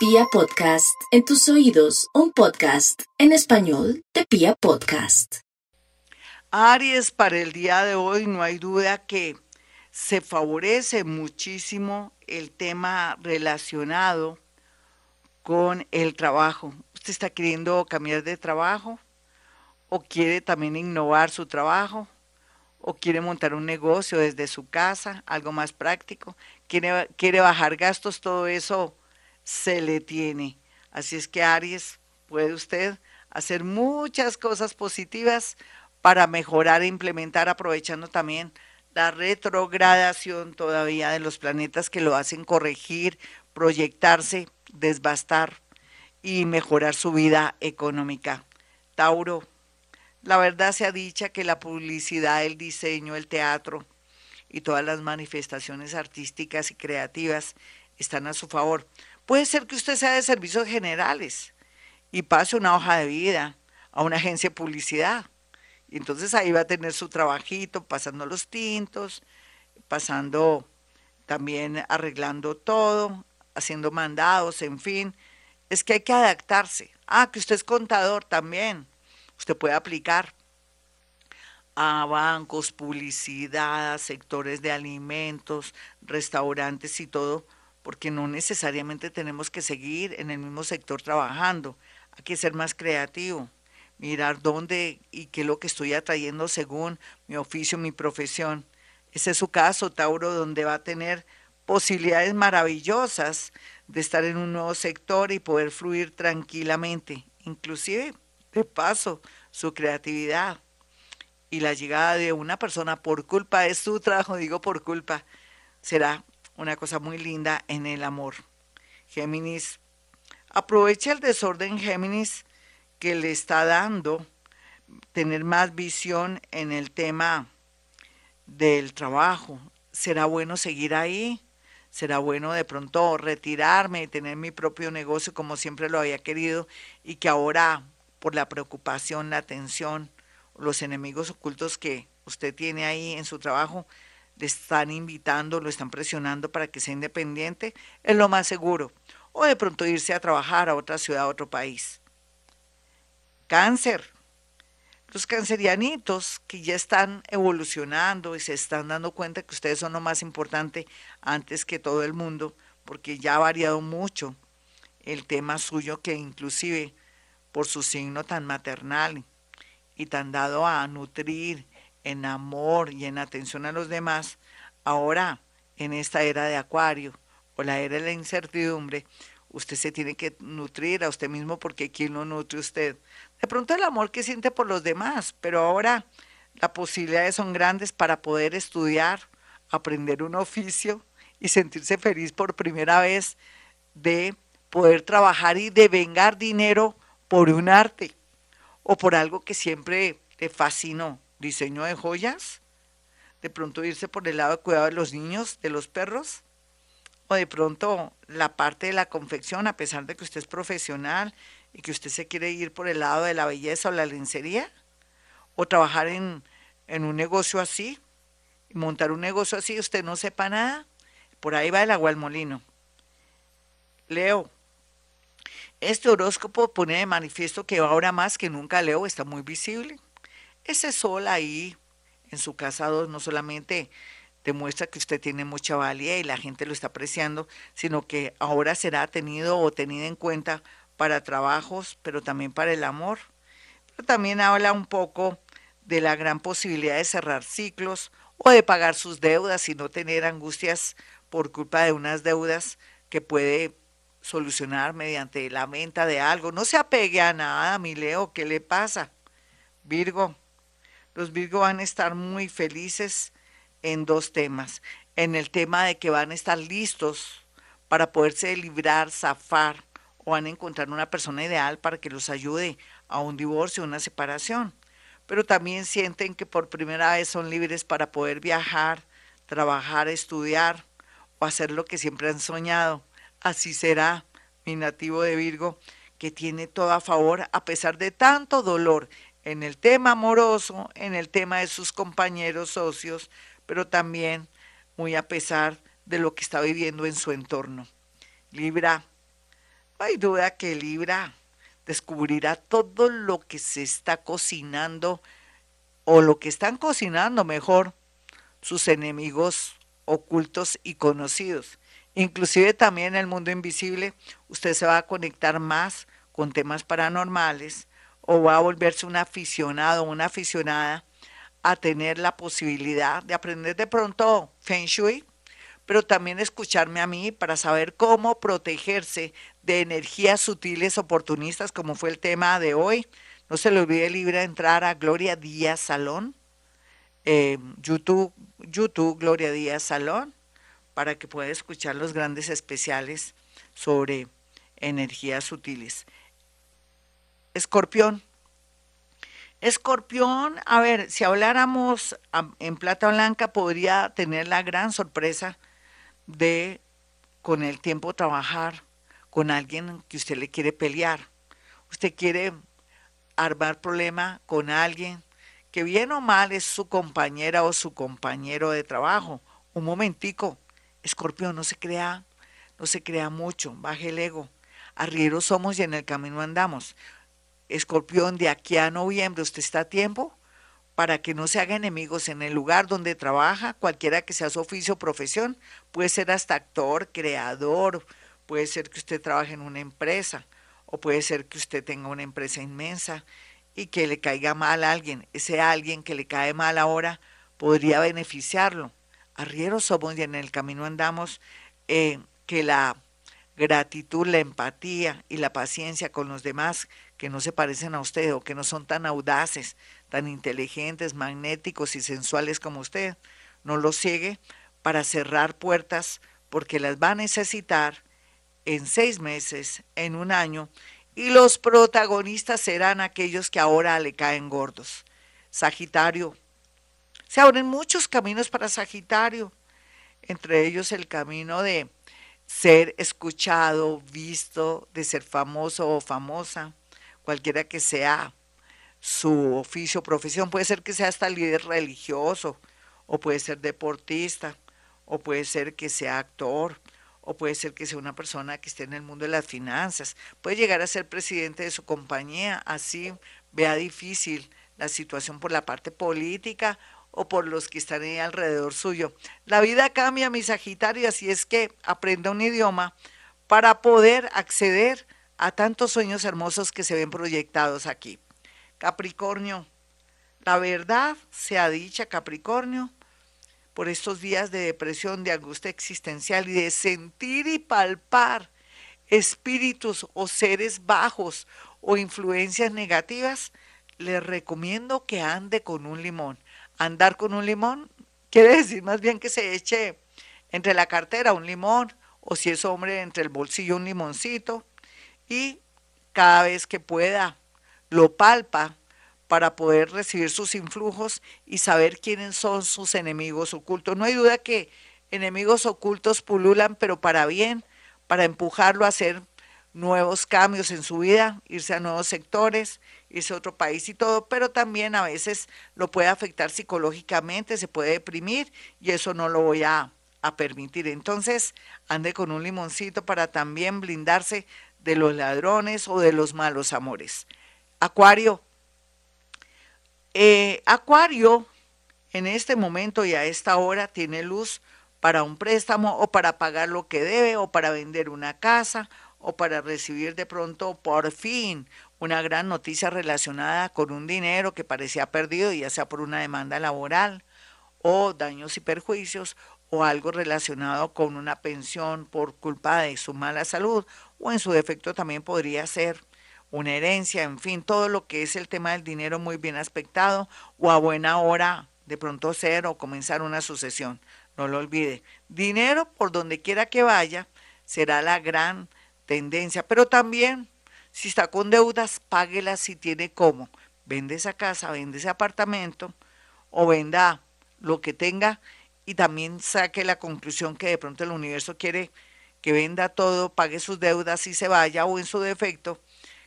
Pia Podcast, en tus oídos, un podcast en español de Pia Podcast. Aries, para el día de hoy no hay duda que se favorece muchísimo el tema relacionado con el trabajo. ¿Usted está queriendo cambiar de trabajo? ¿O quiere también innovar su trabajo? ¿O quiere montar un negocio desde su casa, algo más práctico? ¿Quiere, quiere bajar gastos? Todo eso se le tiene. Así es que Aries, puede usted hacer muchas cosas positivas para mejorar e implementar, aprovechando también la retrogradación todavía de los planetas que lo hacen corregir, proyectarse, desbastar y mejorar su vida económica. Tauro, la verdad se ha dicha que la publicidad, el diseño, el teatro y todas las manifestaciones artísticas y creativas están a su favor. Puede ser que usted sea de servicios generales y pase una hoja de vida a una agencia de publicidad. Y entonces ahí va a tener su trabajito, pasando los tintos, pasando también arreglando todo, haciendo mandados, en fin. Es que hay que adaptarse. Ah, que usted es contador también. Usted puede aplicar a bancos, publicidad, sectores de alimentos, restaurantes y todo porque no necesariamente tenemos que seguir en el mismo sector trabajando. Hay que ser más creativo, mirar dónde y qué es lo que estoy atrayendo según mi oficio, mi profesión. Ese es su caso, Tauro, donde va a tener posibilidades maravillosas de estar en un nuevo sector y poder fluir tranquilamente, inclusive de paso su creatividad y la llegada de una persona por culpa de su trabajo, digo por culpa, será una cosa muy linda en el amor. Géminis, aprovecha el desorden Géminis que le está dando tener más visión en el tema del trabajo. ¿Será bueno seguir ahí? ¿Será bueno de pronto retirarme y tener mi propio negocio como siempre lo había querido y que ahora por la preocupación, la tensión, los enemigos ocultos que usted tiene ahí en su trabajo, le están invitando, lo están presionando para que sea independiente, es lo más seguro. O de pronto irse a trabajar a otra ciudad, a otro país. Cáncer. Los cancerianitos que ya están evolucionando y se están dando cuenta que ustedes son lo más importante antes que todo el mundo, porque ya ha variado mucho el tema suyo que inclusive por su signo tan maternal y tan dado a nutrir en amor y en atención a los demás, ahora en esta era de Acuario o la era de la incertidumbre, usted se tiene que nutrir a usted mismo porque ¿quién lo nutre usted? De pronto el amor que siente por los demás, pero ahora las posibilidades son grandes para poder estudiar, aprender un oficio y sentirse feliz por primera vez de poder trabajar y de vengar dinero por un arte o por algo que siempre te fascinó diseño de joyas, de pronto irse por el lado de cuidado de los niños, de los perros, o de pronto la parte de la confección, a pesar de que usted es profesional y que usted se quiere ir por el lado de la belleza o la lencería, o trabajar en, en un negocio así, montar un negocio así, usted no sepa nada, por ahí va el agua al molino. Leo, este horóscopo pone de manifiesto que ahora más que nunca Leo está muy visible ese sol ahí en su casa 2 no solamente demuestra que usted tiene mucha valía y la gente lo está apreciando, sino que ahora será tenido o tenido en cuenta para trabajos, pero también para el amor. Pero también habla un poco de la gran posibilidad de cerrar ciclos o de pagar sus deudas y no tener angustias por culpa de unas deudas que puede solucionar mediante la venta de algo. No se apegue a nada, mi Leo, ¿qué le pasa? Virgo, los Virgo van a estar muy felices en dos temas. En el tema de que van a estar listos para poderse librar, zafar, o van a encontrar una persona ideal para que los ayude a un divorcio, una separación. Pero también sienten que por primera vez son libres para poder viajar, trabajar, estudiar o hacer lo que siempre han soñado. Así será mi nativo de Virgo, que tiene todo a favor a pesar de tanto dolor en el tema amoroso, en el tema de sus compañeros socios, pero también muy a pesar de lo que está viviendo en su entorno. Libra, No hay duda que Libra descubrirá todo lo que se está cocinando o lo que están cocinando mejor sus enemigos ocultos y conocidos. Inclusive también en el mundo invisible, usted se va a conectar más con temas paranormales o va a volverse un aficionado o una aficionada a tener la posibilidad de aprender de pronto Feng Shui, pero también escucharme a mí para saber cómo protegerse de energías sutiles oportunistas, como fue el tema de hoy. No se le olvide libre entrar a Gloria Díaz Salón, eh, YouTube, YouTube Gloria Díaz Salón, para que pueda escuchar los grandes especiales sobre energías sutiles. Escorpión. Escorpión, a ver, si habláramos en plata blanca, podría tener la gran sorpresa de con el tiempo trabajar con alguien que usted le quiere pelear. Usted quiere armar problema con alguien que bien o mal es su compañera o su compañero de trabajo. Un momentico, escorpión, no se crea, no se crea mucho, baje el ego. Arrieros somos y en el camino andamos. Escorpión, de aquí a noviembre, ¿usted está a tiempo? Para que no se haga enemigos en el lugar donde trabaja, cualquiera que sea su oficio o profesión, puede ser hasta actor, creador, puede ser que usted trabaje en una empresa, o puede ser que usted tenga una empresa inmensa y que le caiga mal a alguien. Ese alguien que le cae mal ahora podría beneficiarlo. Arrieros somos y en el camino andamos eh, que la gratitud, la empatía y la paciencia con los demás que no se parecen a usted o que no son tan audaces, tan inteligentes, magnéticos y sensuales como usted, no los ciegue para cerrar puertas porque las va a necesitar en seis meses, en un año, y los protagonistas serán aquellos que ahora le caen gordos. Sagitario. Se abren muchos caminos para Sagitario, entre ellos el camino de ser escuchado, visto, de ser famoso o famosa, cualquiera que sea su oficio profesión. Puede ser que sea hasta líder religioso, o puede ser deportista, o puede ser que sea actor, o puede ser que sea una persona que esté en el mundo de las finanzas. Puede llegar a ser presidente de su compañía, así vea difícil la situación por la parte política o por los que están alrededor suyo. La vida cambia, mi Sagitario, así es que aprenda un idioma para poder acceder a tantos sueños hermosos que se ven proyectados aquí. Capricornio, la verdad sea dicha, Capricornio, por estos días de depresión, de angustia existencial y de sentir y palpar espíritus o seres bajos o influencias negativas, les recomiendo que ande con un limón andar con un limón, quiere decir más bien que se eche entre la cartera un limón, o si es hombre, entre el bolsillo un limoncito, y cada vez que pueda lo palpa para poder recibir sus influjos y saber quiénes son sus enemigos ocultos. No hay duda que enemigos ocultos pululan, pero para bien, para empujarlo a hacer nuevos cambios en su vida, irse a nuevos sectores, irse a otro país y todo, pero también a veces lo puede afectar psicológicamente, se puede deprimir y eso no lo voy a, permitir. Entonces, ande con un limoncito para también blindarse de los ladrones o de los malos amores. Acuario. Eh, Acuario, en este momento y a esta hora, tiene luz para un préstamo o para pagar lo que debe o para vender una casa o para recibir de pronto por fin una gran noticia relacionada con un dinero que parecía perdido, ya sea por una demanda laboral o daños y perjuicios o algo relacionado con una pensión por culpa de su mala salud o en su defecto también podría ser una herencia, en fin, todo lo que es el tema del dinero muy bien aspectado o a buena hora de pronto ser o comenzar una sucesión. No lo olvide. Dinero por donde quiera que vaya será la gran tendencia, pero también si está con deudas, páguelas si tiene cómo. Vende esa casa, vende ese apartamento o venda lo que tenga y también saque la conclusión que de pronto el universo quiere que venda todo, pague sus deudas y se vaya o en su defecto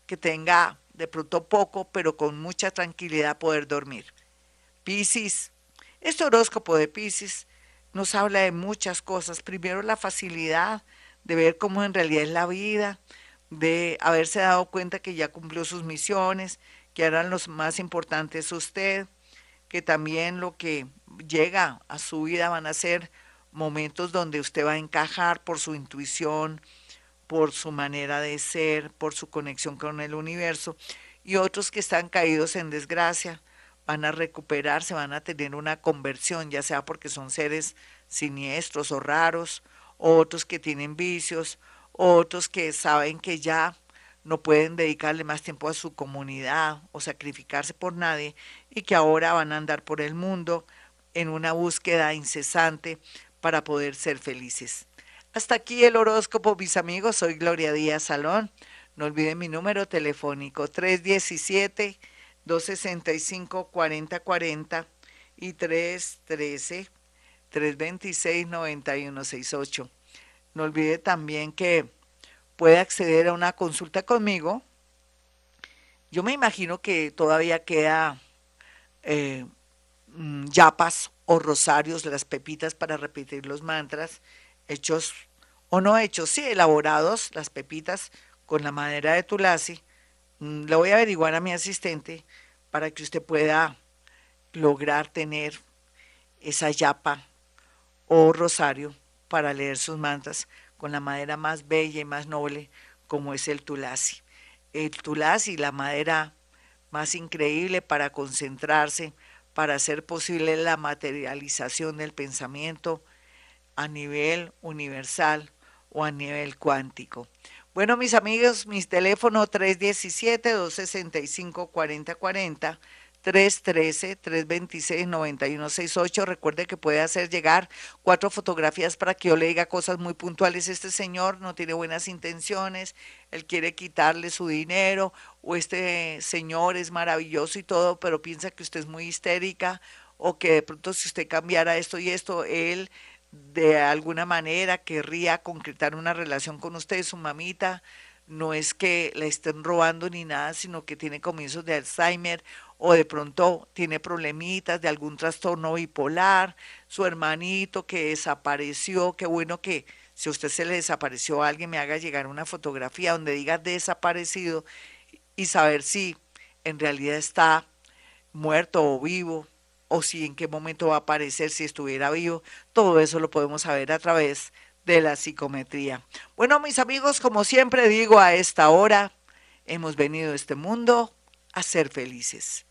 que tenga de pronto poco, pero con mucha tranquilidad poder dormir. Piscis, este horóscopo de Piscis nos habla de muchas cosas. Primero la facilidad de ver cómo en realidad es la vida, de haberse dado cuenta que ya cumplió sus misiones, que eran los más importantes usted, que también lo que llega a su vida van a ser momentos donde usted va a encajar por su intuición, por su manera de ser, por su conexión con el universo, y otros que están caídos en desgracia van a recuperarse, van a tener una conversión, ya sea porque son seres siniestros o raros, otros que tienen vicios, otros que saben que ya no pueden dedicarle más tiempo a su comunidad o sacrificarse por nadie y que ahora van a andar por el mundo en una búsqueda incesante para poder ser felices. Hasta aquí el horóscopo, mis amigos. Soy Gloria Díaz Salón. No olviden mi número telefónico 317 265 4040 y 313 326 9168. No olvide también que puede acceder a una consulta conmigo. Yo me imagino que todavía queda eh, mm, yapas o rosarios, las pepitas para repetir los mantras, hechos o no hechos, sí, elaborados, las pepitas con la madera de tulasi. Mm, le voy a averiguar a mi asistente para que usted pueda lograr tener esa yapa o rosario para leer sus mantras con la madera más bella y más noble como es el tulasi. El tulasi, la madera más increíble para concentrarse, para hacer posible la materialización del pensamiento a nivel universal o a nivel cuántico. Bueno, mis amigos, mi teléfono 317-265-4040 313-326-9168. Recuerde que puede hacer llegar cuatro fotografías para que yo le diga cosas muy puntuales. Este señor no tiene buenas intenciones, él quiere quitarle su dinero, o este señor es maravilloso y todo, pero piensa que usted es muy histérica, o que de pronto si usted cambiara esto y esto, él de alguna manera querría concretar una relación con usted, su mamita. No es que la estén robando ni nada, sino que tiene comienzos de Alzheimer o de pronto tiene problemitas de algún trastorno bipolar, su hermanito que desapareció, qué bueno que si a usted se le desapareció a alguien me haga llegar una fotografía donde diga desaparecido y saber si en realidad está muerto o vivo o si en qué momento va a aparecer si estuviera vivo, todo eso lo podemos saber a través de la psicometría. Bueno, mis amigos, como siempre digo a esta hora, hemos venido a este mundo a ser felices.